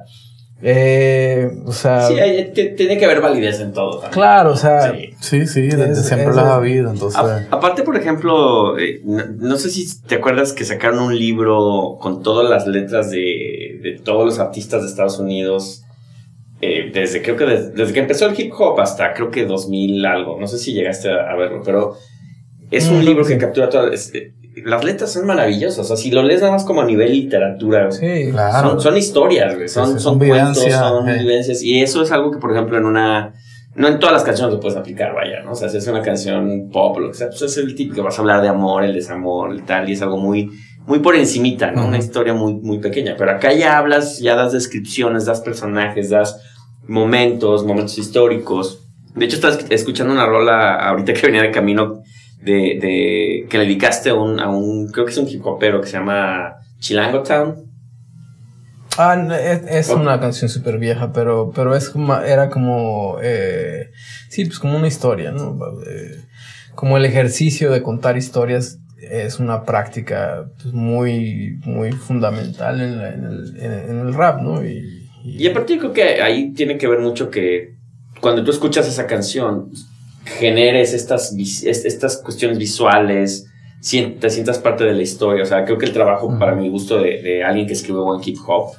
eh, o sea.
Sí, hay, tiene que haber validez en todo. También.
Claro, o sea.
Sí, sí, sí desde es, siempre las ha habido. Entonces.
A, aparte, por ejemplo, eh, no, no, sé si te acuerdas que sacaron un libro con todas las letras de, de todos los artistas de Estados Unidos. Eh, desde creo que desde, desde, que empezó el hip hop hasta creo que 2000 algo. No sé si llegaste a, a verlo, pero es un mm, libro sí. que captura todas. Las letras son maravillosas. O sea, si lo lees nada más como a nivel literatura,
sí,
claro. son, son, historias, güey. Son, sí, son, son cuentos, son eh. vivencias. Y eso es algo que, por ejemplo, en una. No en todas las canciones lo puedes aplicar, vaya, ¿no? O sea, si es una canción pop, lo que sea, pues es el típico que vas a hablar de amor, el desamor, el tal, y es algo muy, muy por encimita, ¿no? Uh -huh. Una historia muy, muy pequeña. Pero acá ya hablas, ya das descripciones, das personajes, das momentos, momentos históricos. De hecho, estás escuchando una rola ahorita que venía de camino de, de que le dedicaste a un, a un, creo que es un hip hopero que se llama Chilango Town.
Ah, es, es okay. una canción súper vieja, pero, pero es como, era como, eh, sí, pues como una historia, ¿no? Eh, como el ejercicio de contar historias es una práctica pues, muy, muy fundamental en, la, en, el, en, en, el, rap, ¿no? Y,
y, y aparte creo que ahí tiene que ver mucho que cuando tú escuchas esa canción, generes estas, estas cuestiones visuales, te sientas parte de la historia. O sea, creo que el trabajo, uh -huh. para mi gusto, de, de, alguien que escribe buen hip hop,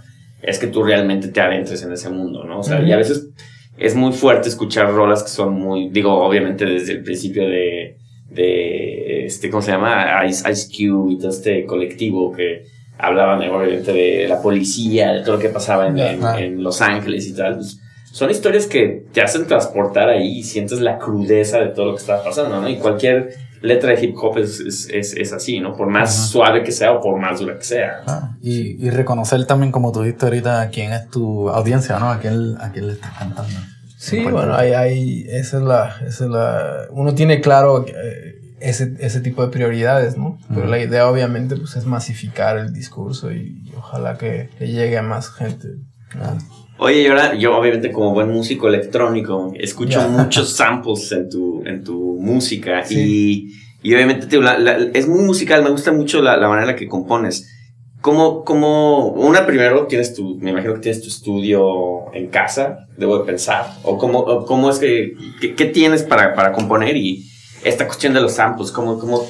es que tú realmente te adentres en ese mundo, ¿no? O sea, uh -huh. y a veces es muy fuerte escuchar rolas que son muy, digo, obviamente desde el principio de, de este, ¿cómo se llama? Ice, Ice Cube y todo este colectivo que hablaban, obviamente, de la policía, de todo lo que pasaba en, en Los Ángeles y tal. Pues, son historias que te hacen transportar ahí y sientes la crudeza de todo lo que está pasando, ¿no? Y cualquier letra de hip hop es, es, es, es así, ¿no? Por más -huh. suave que sea o por más dura que sea.
Ah, y, y, reconocer también, como tú dijiste ahorita, quién es tu audiencia, ¿no? A quién, a quién le estás cantando.
Sí, bueno, hay, hay, esa es la, esa es la, uno tiene claro eh, ese, ese tipo de prioridades, ¿no? Pero uh -huh. la idea obviamente pues es masificar el discurso y, y ojalá que, que, llegue a más gente. ¿no?
Oye, y ahora yo obviamente como buen músico electrónico escucho yeah. muchos samples en tu, en tu música sí. y, y obviamente te, la, la, es muy musical, me gusta mucho la, la manera en la que compones. ¿Cómo, cómo, una primero tienes tu, me imagino que tienes tu estudio en casa, debo de pensar, o cómo, o cómo es que, qué, qué tienes para, para componer y esta cuestión de los samples, cómo, cómo,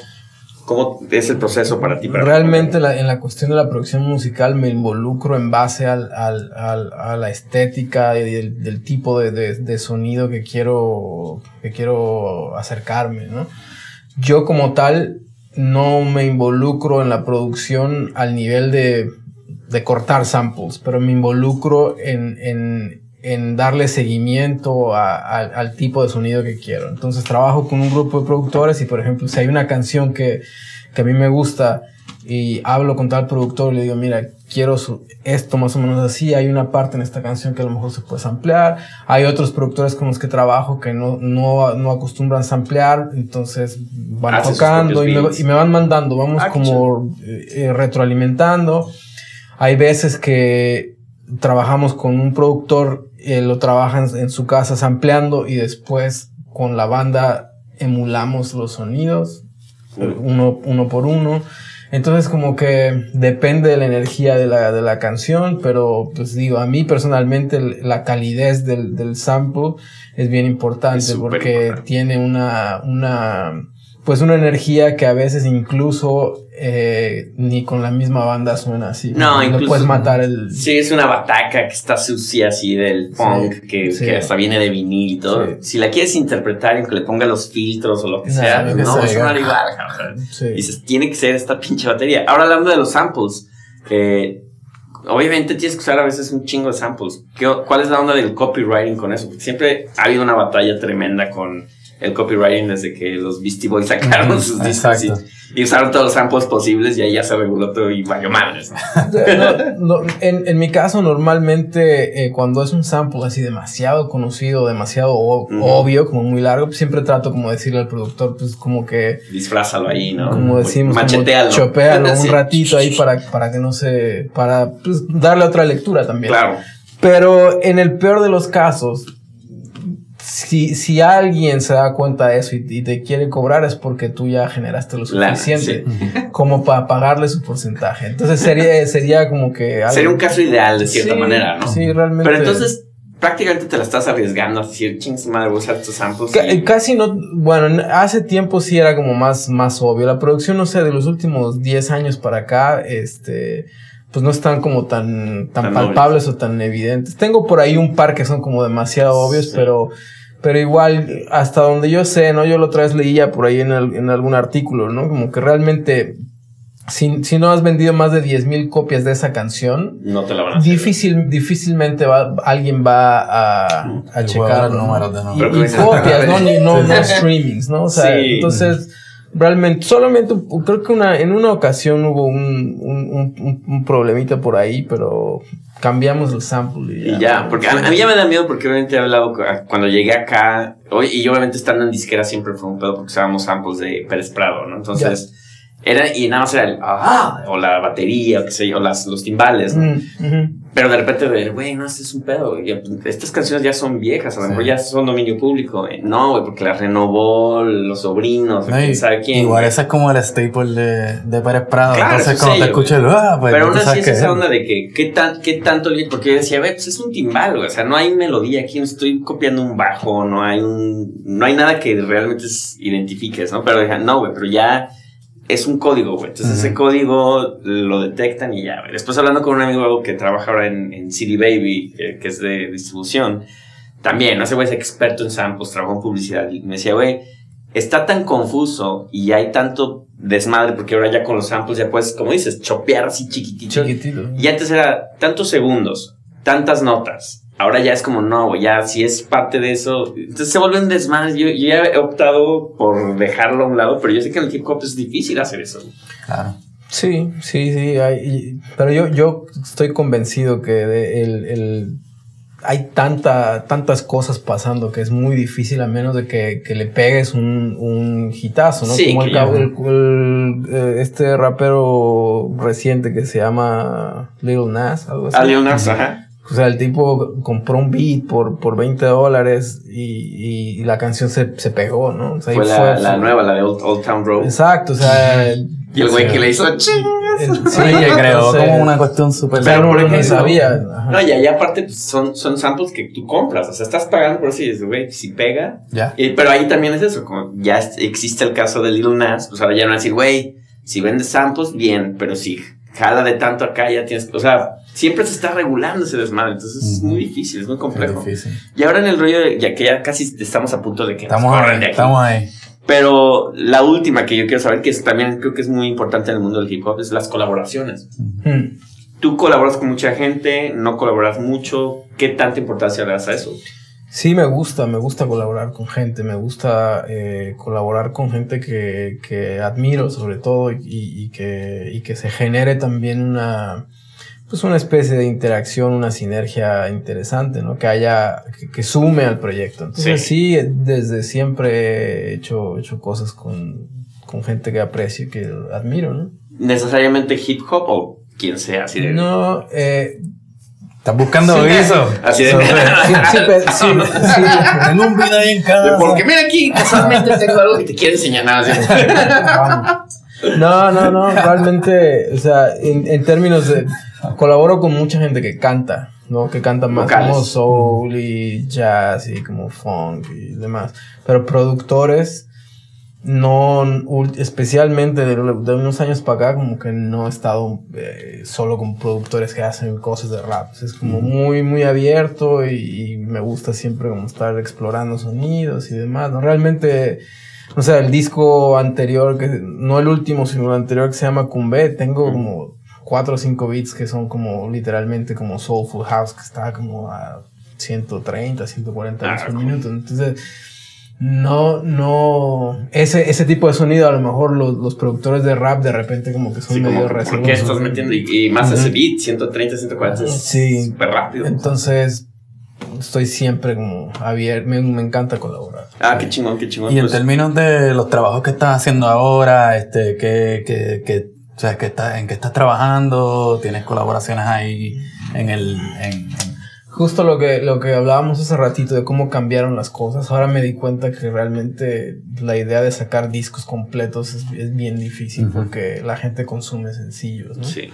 ¿Cómo es el proceso para ti? Para
Realmente la, en la cuestión de la producción musical me involucro en base al, al, al a la estética y del, del tipo de, de, de, sonido que quiero, que quiero acercarme, ¿no? Yo como tal no me involucro en la producción al nivel de, de cortar samples, pero me involucro en, en, en darle seguimiento a, a, al tipo de sonido que quiero. Entonces trabajo con un grupo de productores y por ejemplo si hay una canción que, que a mí me gusta y hablo con tal productor y le digo, mira, quiero esto más o menos así, hay una parte en esta canción que a lo mejor se puede samplear, hay otros productores con los que trabajo que no, no, no acostumbran samplear, entonces van
Hace
tocando y me, y me van mandando, vamos
Ah, qué
como eh, eh, retroalimentando. Hay veces que trabajamos con un productor, eh, lo trabaja en, su casa sampleando y después con la banda emulamos los sonidos uno, uno por uno. Entonces como que depende de la energía de la, de la canción, pero pues digo, a mí personalmente la calidez del, del sample es bien importante
Es
porque
importante.
tiene una, una, pues una energía que a veces incluso eh, ni con la misma banda suena así.
No,
Le
incluso-
puedes matar el...
Sí, es una bataca que está sucia así del punk, que,
sí.
que hasta viene de vinil y todo.
Sí.
Si la quieres interpretar y que le ponga los filtros o lo que
No,
sea, no,
que
va a
sea.
sonar igual. Dices, tiene que ser esta pinche batería. Ahora hablando de los samples, eh, obviamente tienes que usar a veces un chingo de samples. ¿Qué- ¿Cuál es la onda del copywriting con eso? Porque siempre ha habido una batalla tremenda con el copywriting desde que los Beastie Boys sacaron
Ujú,
sus discos y, y usaron todos los samples posibles y ahí ya se reguló todo y valió madres.
No, no, en, en mi caso, normalmente eh, cuando es un sample así demasiado conocido, demasiado obvio, como muy largo, pues siempre trato como decirle al productor, pues como que,
Disfrázalo ahí, ¿no?
como decimos,
Machetealo.
chopealo un ratito ahí para, para que no se, para pues, darle otra lectura también.
Claro.
Pero en el peor de los casos, si, si alguien se da cuenta de eso y, y te quiere cobrar es porque tú ya generaste lo suficiente como para pagarle su porcentaje. Entonces sería, sería como que... algo-
Sería un caso ideal de cierta
Sí,
manera, ¿no?
Sí, realmente.
Pero entonces, prácticamente te la estás arriesgando a decir, ching, madre, voy a usar estos samples. Y-
Casi no, bueno, en- hace tiempo sí era como más, más obvio. La producción, no sé, de los últimos 10 años para acá, este, pues no están como tan, tan,
Tan
palpables o tan evidentes. Tengo por ahí un par que son como demasiado obvios,
Sí.
pero, pero igual, hasta donde yo sé, ¿no? Yo la otra vez leía por ahí en, el- en algún artículo, ¿no? Como que realmente, si, si no has vendido más de 10 mil copias de esa canción,
no te la van a hacer.
Difícil, difícilmente va, alguien va a, checar ¿no? y, copias, ¿no? Ni, no, no streamings, ¿no? O sea,
Sí.
entonces, realmente, solamente, creo que una, en una ocasión hubo un, un, un- un- un problemita por ahí, pero cambiamos el sample y ya.
Y ya, porque a, a mí ya me da miedo porque obviamente he hablado cu- cuando llegué acá, hoy, y yo obviamente estando en disquera siempre fue un pedo porque usábamos samples de Pérez Prado, ¿no? Entonces, era, y nada más era el, ah, o la batería, o qué sé yo, o las, los timbales, ¿no?
Mm.
Pero de repente, de, güey, no, este es un pedo. güey. Estas canciones ya son viejas, a lo
Sí.
mejor ya son dominio público. güey. No, güey, porque las renovó los sobrinos,
No,
quién sabe quién.
Igual ese es como el staple de, de Pérez Prado.
Claro,
Entonces,
es
cuando
sello,
te escuchas, ah, pues
Pero aún así es esa
es.
onda de que, ¿qué, tan, qué tanto le- Porque yo decía, güey, pues es un timbal, güey. O sea, no hay melodía aquí, no estoy copiando un bajo, no hay un. No hay nada que realmente es- identifiques, ¿no? Pero dije, no, güey, pero ya es un código, güey. Entonces ese
Ujú.
código lo detectan y ya, güey. Después hablando con un amigo que trabaja ahora en, en City Baby, que, que es de distribución, también, ¿no? ese güey es experto en samples, trabaja en publicidad. Y me decía, güey, está tan confuso y hay tanto desmadre, porque ahora ya con los samples ya puedes, como dices, chopear así chiquitito.
Chiquitito.
Y antes era tantos segundos, tantas notas. Ahora ya es como, no, ya si es parte de eso. Entonces se vuelve un desmadre. Yo, yo ya he optado por dejarlo a un lado, pero yo sé que en el hip hop es difícil hacer eso.
Claro.
Sí, sí, sí. hay- y- pero yo, yo estoy convencido que de- el, el- hay tanta, tantas cosas pasando que es muy difícil a menos de que, que le pegues un, un hitazo, ¿no?
Sí,
Como el, cab- el- el- eh, este rapero reciente que se llama Lil Nas, algo así.
A Lil Nas, ajá.
O sea, el tipo compró un beat por, por 20 dólares y, y la canción se, se pegó, ¿no? O sea,
Fue la, la nueva, la de Old, Old Town Road.
Exacto, o sea...
Y el güey que le hizo ching.
el-
Sí, que creó
entonces-
como una cuestión súper.
Pero por
no, sabía. Ajá.
No, y ahí aparte pues, son, son samples que tú compras. O sea, estás pagando por eso y dices, güey, si pega.
Ya.
Eh, pero ahí también es eso, como ya existe el caso de Lil Nas, pues ahora ya no van a decir, güey, si vendes samples, bien, pero si jala de tanto acá, ya tienes, o sea, siempre se está regulando ese desmadre, entonces es muy difícil, es muy complejo. Y ahora en el rollo, de- ya que ya casi estamos a punto de que nos
Estamos
corran
ahí,
de aquí.
estamos ahí.
Pero la última que yo quiero saber, que es, también creo que es muy importante en el mundo del hip hop, es las colaboraciones.
Hmm.
Tú colaboras con mucha gente, no colaboras mucho, ¿qué tanta importancia le das a eso?
Sí, me gusta, me gusta colaborar con gente, me gusta eh, colaborar con gente que, que admiro sobre todo y, y que, y que se genere también una, pues una especie de interacción, una sinergia interesante, ¿no? Que haya, que, que sume al proyecto. Entonces sí. desde siempre he hecho, hecho cosas con, con gente que aprecio y que admiro, ¿no?
¿Necesariamente hip hop o quien sea? Así de...
No, eh,
¿Estás buscando eso?
Así de...
sí, sí, sí, sí.
Tengo un video ahí en casa.
Porque mira aquí, casualmente tengo algo que te quiero enseñar. Nada, así.
No, no, no, realmente, o sea, en, en términos de, colaboro con mucha gente que canta, ¿no? Que canta más
Vocales.
como soul y jazz y como funk y demás. Pero productores, no, especialmente de, de unos años para acá, como que no he estado eh, solo con productores que hacen cosas de rap. Es como muy, muy abierto y, y me gusta siempre como estar explorando sonidos y demás, ¿no? Realmente... O sea, el disco anterior, que no el último, sino el anterior que se llama Cumbé, tengo como cuatro o cinco beats que son como literalmente como Soulful House, que está como a 130, 140
Ah,
beats por minuto. Entonces, no, no, ese, ese tipo de sonido a lo mejor los, los productores de rap de repente como que son
Sí,
medio
como, ¿Por qué estás metiendo? Y, y más
Ujú.
ese beat, 130, 140, es
Sí.
súper rápido.
Entonces, estoy siempre como abierto, me, me encanta colaborar.
Ah, qué chingón, qué chingón.
Y en
Pues,
términos de los trabajos que estás haciendo ahora, este, que, que, que, o sea, que estás, en qué estás trabajando, tienes colaboraciones ahí en el, en, en-
Justo lo que, lo que hablábamos hace ratito de cómo cambiaron las cosas, ahora me di cuenta que realmente la idea de sacar discos completos es, es bien difícil
Ujú.
porque la gente consume sencillos, ¿no?
sí.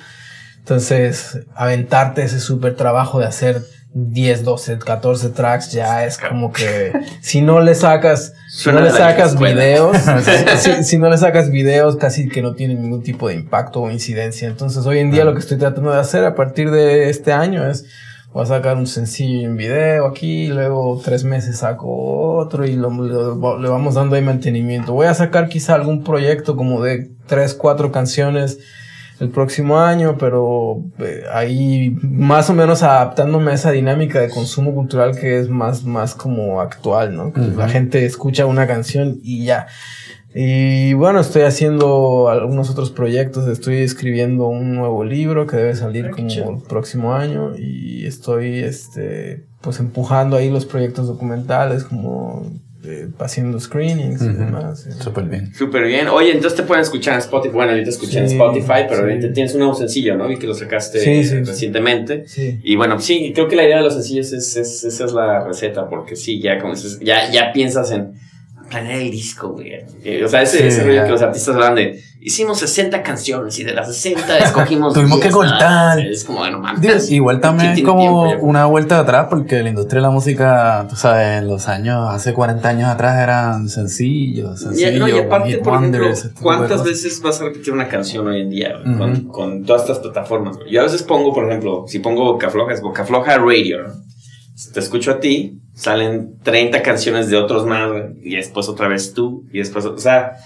Entonces, aventarte ese súper trabajo de hacer 10, 12, 14 tracks ya es como que si no le sacas, si no le sacas videos, si, si no le sacas videos casi que no tienen ningún tipo de impacto o incidencia. Entonces, hoy en día lo que estoy tratando de hacer a partir de este año es voy a sacar un sencillo un video aquí, luego tres meses saco otro y lo, lo- le vamos dando ahí mantenimiento. Voy a sacar quizá algún proyecto como de tres, cuatro canciones el próximo año, pero eh, ahí más o menos adaptándome a esa dinámica de consumo cultural que es más, más como actual, ¿no? La gente escucha una canción y ya. Y bueno, estoy haciendo algunos otros proyectos, estoy escribiendo un nuevo libro que debe salir
Ah,
como
chido.
el próximo año y estoy este pues empujando ahí los proyectos documentales como eh, haciendo screenings y demás.
Súper bien.
Súper bien. Oye, entonces te pueden escuchar en Spotify. Bueno, ahorita escuché en
Sí,
Spotify, pero
sí.
ahorita tienes un nuevo sencillo, ¿no? Vi que lo sacaste
Sí,
recientemente.
Sí.
Y bueno, sí, creo que la idea de los sencillos es, es- esa es la receta, porque sí, ya como dices, ya, ya piensas en planear el disco, güey. Eh, O sea, ese,
Sí,
ese rollo que los artistas hablan de, hicimos 60 canciones y de las 60 escogimos
Tuvimos que
10, ¿no?
cortar.
Es como, bueno, mames.
Igual también es
¿Quién
como una vuelta atrás, porque la industria de la música, tú sabes, en los años, hace 40 años atrás eran sencillos, sencillos,
no, y aparte, por ejemplo,
wonders,
¿cuántas veces vas a repetir una canción hoy en día güey?
Ujú.
con, con todas estas plataformas? Yo a veces pongo, por ejemplo, si pongo Boca Floja, es Boca Floja Radio. Si te escucho a ti, salen 30 canciones de otros más, y después otra vez tú, y después, o sea,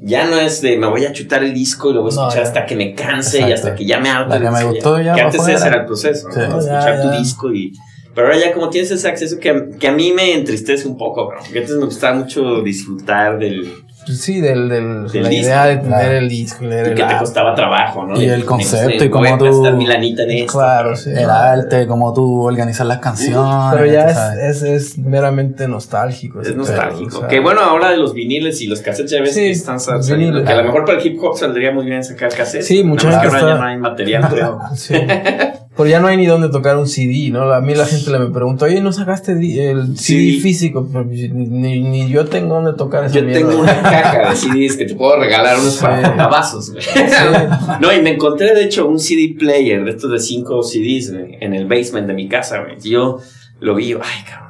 ya no es de me voy a chutar el disco y lo voy a
No,
escuchar
ya.
hasta que me canse y
Exacto.
hasta que ya me harte.
La que me gustó ya
Que antes ese era el proceso, ¿no?
Sí.
Escuchar
Ya,
tu disco y... Pero ahora ya como tienes ese acceso que, que a mí me entristece un poco, bro. Porque antes me gustaba mucho disfrutar del...
Sí, del, del,
Del
la
disco,
idea de tener
claro.
el disco y leer
y
el
que te costaba trabajo, ¿no?
Y
De-
el concepto y cómo tú-
lanita en esto.
Claro, sí.
El arte, cómo tú organizas las canciones.
Pero ya es, es, es meramente nostálgico.
Es nostálgico.
pedo, o sea,
que bueno, ahora de los viniles y los cassettes ya ves
Sí,
que están saliendo. Que a lo mejor para el hip hop saldría muy bien sacar cassettes.
Sí, mucha
Nada más
gente
que ahora ya no hay material, creo.
Sí. Pero ya no hay ni dónde tocar un CD, ¿no? A mí la gente le me pregunta, oye, ¿no sacaste el CD
Sí.
físico? Ni, ni- ni yo tengo dónde tocar esa
Yo
mierda.
tengo una caja de CDs que te puedo regalar unos vasos, güey. No, y me encontré de hecho un CD player de estos de 5 CDs güey, en el basement de mi casa, güey. Yo lo vi, yo, ay, cabrón.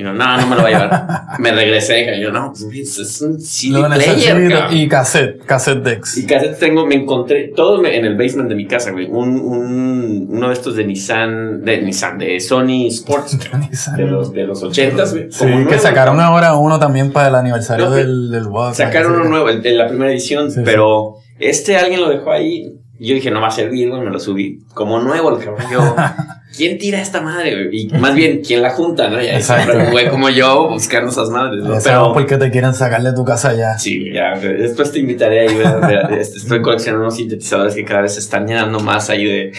Y no, no, no me lo voy a llevar. me regresé, y yo, no, pues, es un CD player, cabrón.
y cassette, cassette decks.
Y cassettes tengo, me encontré todo en el basement de mi casa, güey. Un, un, uno de estos de Nissan, de Nissan, de Sony Sports, de los, de los 80s, güey.
Sí, que sacaron ahora uno también para el aniversario
No,
del, del.
Sacaron uno nuevo, en la primera edición,
Sí,
pero este alguien lo dejó ahí. Yo dije, no va a servir, güey, me lo subí como nuevo el cabrón. Yo, ¿quién tira esta madre? Y más bien, ¿quién la junta, no? Ya un güey como yo buscando esas madres, ¿no?
Ya sabemos por qué te quieren sacar de tu casa ya.
Sí, ya, después te invitaré ahí. este, Estoy coleccionando unos sintetizadores que cada vez se están llenando más ahí de,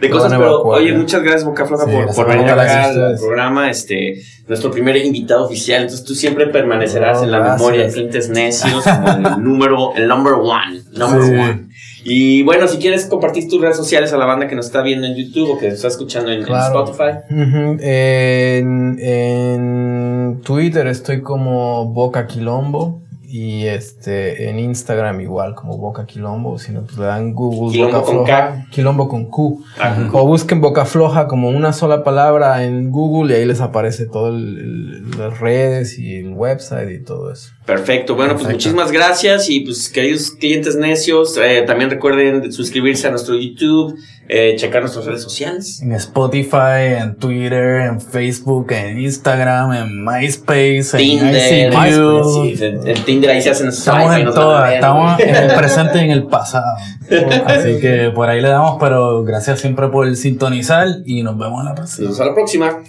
cosas. Pero, oye,
ya.
muchas gracias, Boca Floja,
Sí,
por, por venir acá
a
al programa. Este, nuestro primer invitado oficial. Entonces, tú siempre permanecerás
No,
en la
gracias.
memoria de Clientes Necios como el número, el number one. Number
Sí.
one. Y bueno, si quieres compartir tus redes sociales a la banda que nos está viendo en YouTube o que nos está escuchando en. Spotify.
En, en Twitter estoy como Boca Quilombo. Y este en Instagram igual como Boca Quilombo. Si no, pues le dan Google
Quilombo
Boca
con
Floja. Quilombo con Q.
Ajá.
O busquen Boca Floja como una sola palabra en Google y ahí les aparece todo el- el- las redes y el website y todo eso.
Perfecto, bueno, pues muchísimas gracias y pues queridos clientes necios, eh, también recuerden suscribirse a nuestro YouTube, eh, checar nuestras redes sociales.
En Spotify, en Twitter, en Facebook, en Instagram, en MySpace,
Tinder,
en ICQ.
sí, en, en Tinder ahí se hacen
Estamos
swipe
en
a
todas, estamos en el presente y en el pasado. Así que por ahí le damos, pero gracias siempre por sintonizar y nos vemos en la próxima.
Nos vemos a la próxima.